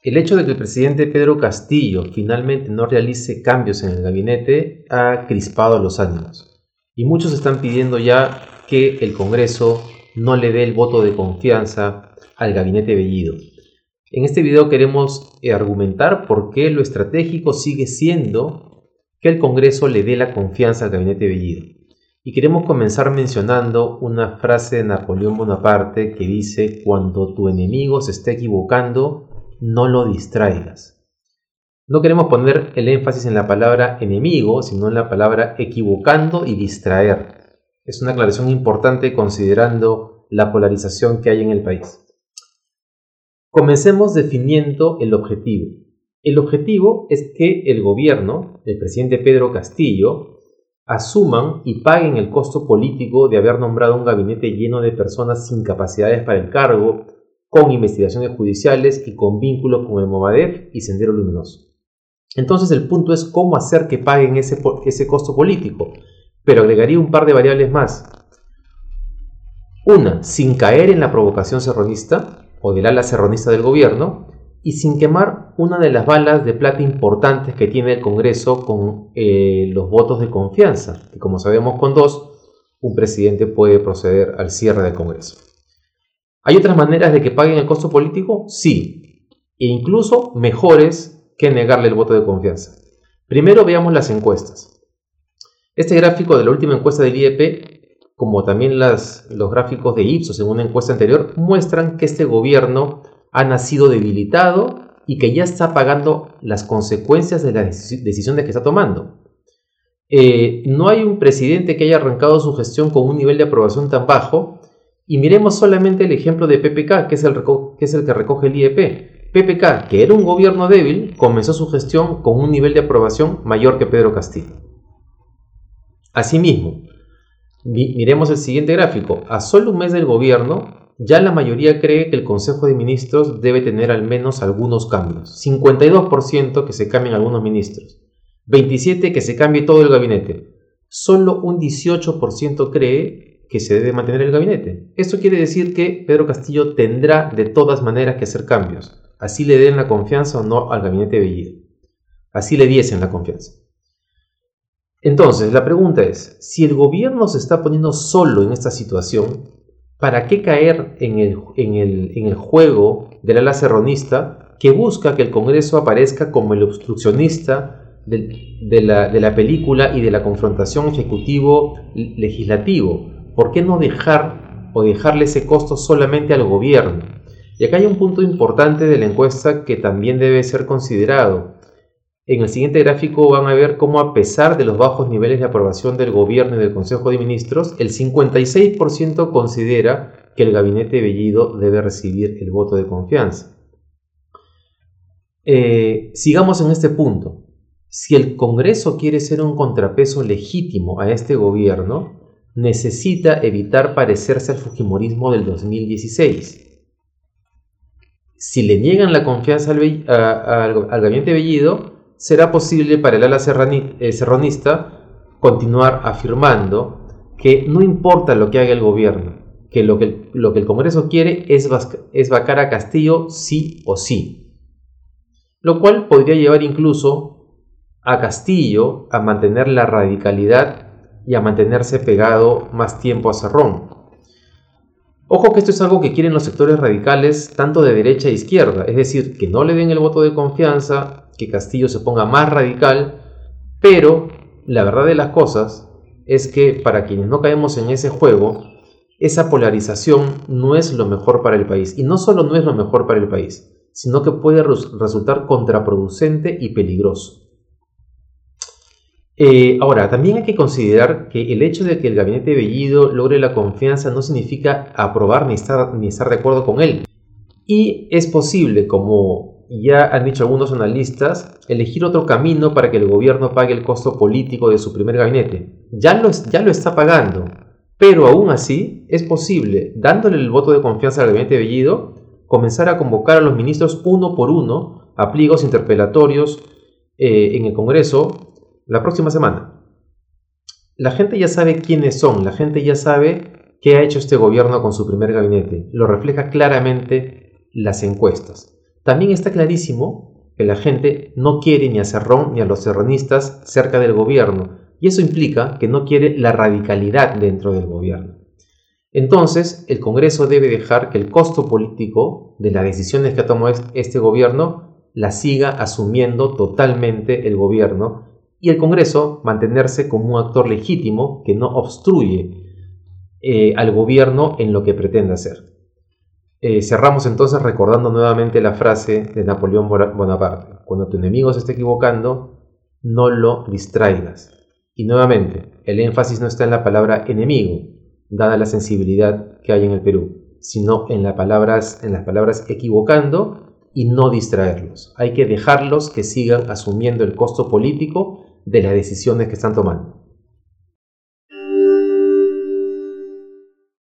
El hecho de que el presidente Pedro Castillo finalmente no realice cambios en el gabinete ha crispado los ánimos y muchos están pidiendo ya que el Congreso no le dé el voto de confianza al gabinete Bellido. En este video queremos argumentar por qué lo estratégico sigue siendo que el Congreso le dé la confianza al gabinete Bellido. Y queremos comenzar mencionando una frase de Napoleón Bonaparte que dice, cuando tu enemigo se esté equivocando, no lo distraigas. No queremos poner el énfasis en la palabra enemigo, sino en la palabra equivocando y distraer. Es una aclaración importante considerando la polarización que hay en el país. Comencemos definiendo el objetivo. El objetivo es que el gobierno, el presidente Pedro Castillo, asuman y paguen el costo político de haber nombrado un gabinete lleno de personas sin capacidades para el cargo, con investigaciones judiciales y con vínculos con el Movadef y Sendero Luminoso. Entonces el punto es cómo hacer que paguen ese, ese costo político pero agregaría un par de variables más. Una, sin caer en la provocación serronista o del ala serronista del gobierno y sin quemar una de las balas de plata importantes que tiene el Congreso con eh, los votos de confianza, que como sabemos con dos, un presidente puede proceder al cierre del Congreso. ¿Hay otras maneras de que paguen el costo político? Sí, e incluso mejores que negarle el voto de confianza. Primero veamos las encuestas. Este gráfico de la última encuesta del IEP, como también los gráficos de Ipsos en una encuesta anterior, muestran que este gobierno ha nacido debilitado y que ya está pagando las consecuencias de las decisiones que está tomando. Eh, no hay un presidente que haya arrancado su gestión con un nivel de aprobación tan bajo y miremos solamente el ejemplo de PPK, que es el, que, es el que recoge el IEP. PPK, que era un gobierno débil, comenzó su gestión con un nivel de aprobación mayor que Pedro Castillo. Asimismo, miremos el siguiente gráfico. A solo un mes del gobierno, ya la mayoría cree que el Consejo de Ministros debe tener al menos algunos cambios. 52% que se cambien algunos ministros. 27% que se cambie todo el gabinete. Solo un 18% cree que se debe mantener el gabinete. Esto quiere decir que Pedro Castillo tendrá de todas maneras que hacer cambios. Así le den la confianza o no al gabinete Bellido. Así le diesen la confianza. Entonces, la pregunta es, si el gobierno se está poniendo solo en esta situación, ¿para qué caer en el, en el, juego del ala serronista que busca que el Congreso aparezca como el obstruccionista de, la, de la película y de la confrontación ejecutivo-legislativo? ¿Por qué no dejar o dejarle ese costo solamente al gobierno? Y acá hay un punto importante de la encuesta que también debe ser considerado. En el siguiente gráfico van a ver cómo a pesar de los bajos niveles de aprobación del gobierno y del Consejo de Ministros, el 56% considera que el gabinete Bellido debe recibir el voto de confianza. Eh, sigamos en este punto. Si el Congreso quiere ser un contrapeso legítimo a este gobierno, necesita evitar parecerse al Fujimorismo del 2016. Si le niegan la confianza al, al gabinete Bellido, será posible para el ala eh, serronista continuar afirmando que no importa lo que haga el gobierno, que lo que, el Congreso quiere es, es vacar a Castillo sí o sí. Lo cual podría llevar incluso a Castillo a mantener la radicalidad y a mantenerse pegado más tiempo a Cerrón. Ojo que esto es algo que quieren los sectores radicales tanto de derecha e izquierda, es decir, que no le den el voto de confianza, que Castillo se ponga más radical, pero la verdad de las cosas es que para quienes no caemos en ese juego, esa polarización no es lo mejor para el país. Y no solo no es lo mejor para el país, sino que puede resultar contraproducente y peligroso. Eh, ahora, también hay que considerar que el hecho de que el gabinete Bellido logre la confianza no significa aprobar ni estar, ni estar de acuerdo con él. Y es posible, como ya han dicho algunos analistas, elegir otro camino para que el gobierno pague el costo político de su primer gabinete. Ya lo, está pagando, pero aún así es posible, dándole el voto de confianza al gabinete Bellido, comenzar a convocar a los ministros uno por uno a pliegos interpelatorios eh, en el Congreso la próxima semana. La gente ya sabe quiénes son, la gente ya sabe qué ha hecho este gobierno con su primer gabinete. Lo refleja claramente las encuestas. También está clarísimo que la gente no quiere ni a Cerrón ni a los serronistas cerca del gobierno, y eso implica que no quiere la radicalidad dentro del gobierno. Entonces, el Congreso debe dejar que el costo político de las decisiones que ha tomado este gobierno la siga asumiendo totalmente el gobierno y el Congreso mantenerse como un actor legítimo que no obstruye eh, al gobierno en lo que pretende hacer. Eh, cerramos entonces recordando nuevamente la frase de Napoleón Bonaparte. Cuando tu enemigo se esté equivocando, no lo distraigas. Y nuevamente, el énfasis no está en la palabra enemigo, dada la sensibilidad que hay en el Perú, sino en, palabras, en las palabras equivocando y no distraerlos. Hay que dejarlos que sigan asumiendo el costo político de las decisiones que están tomando.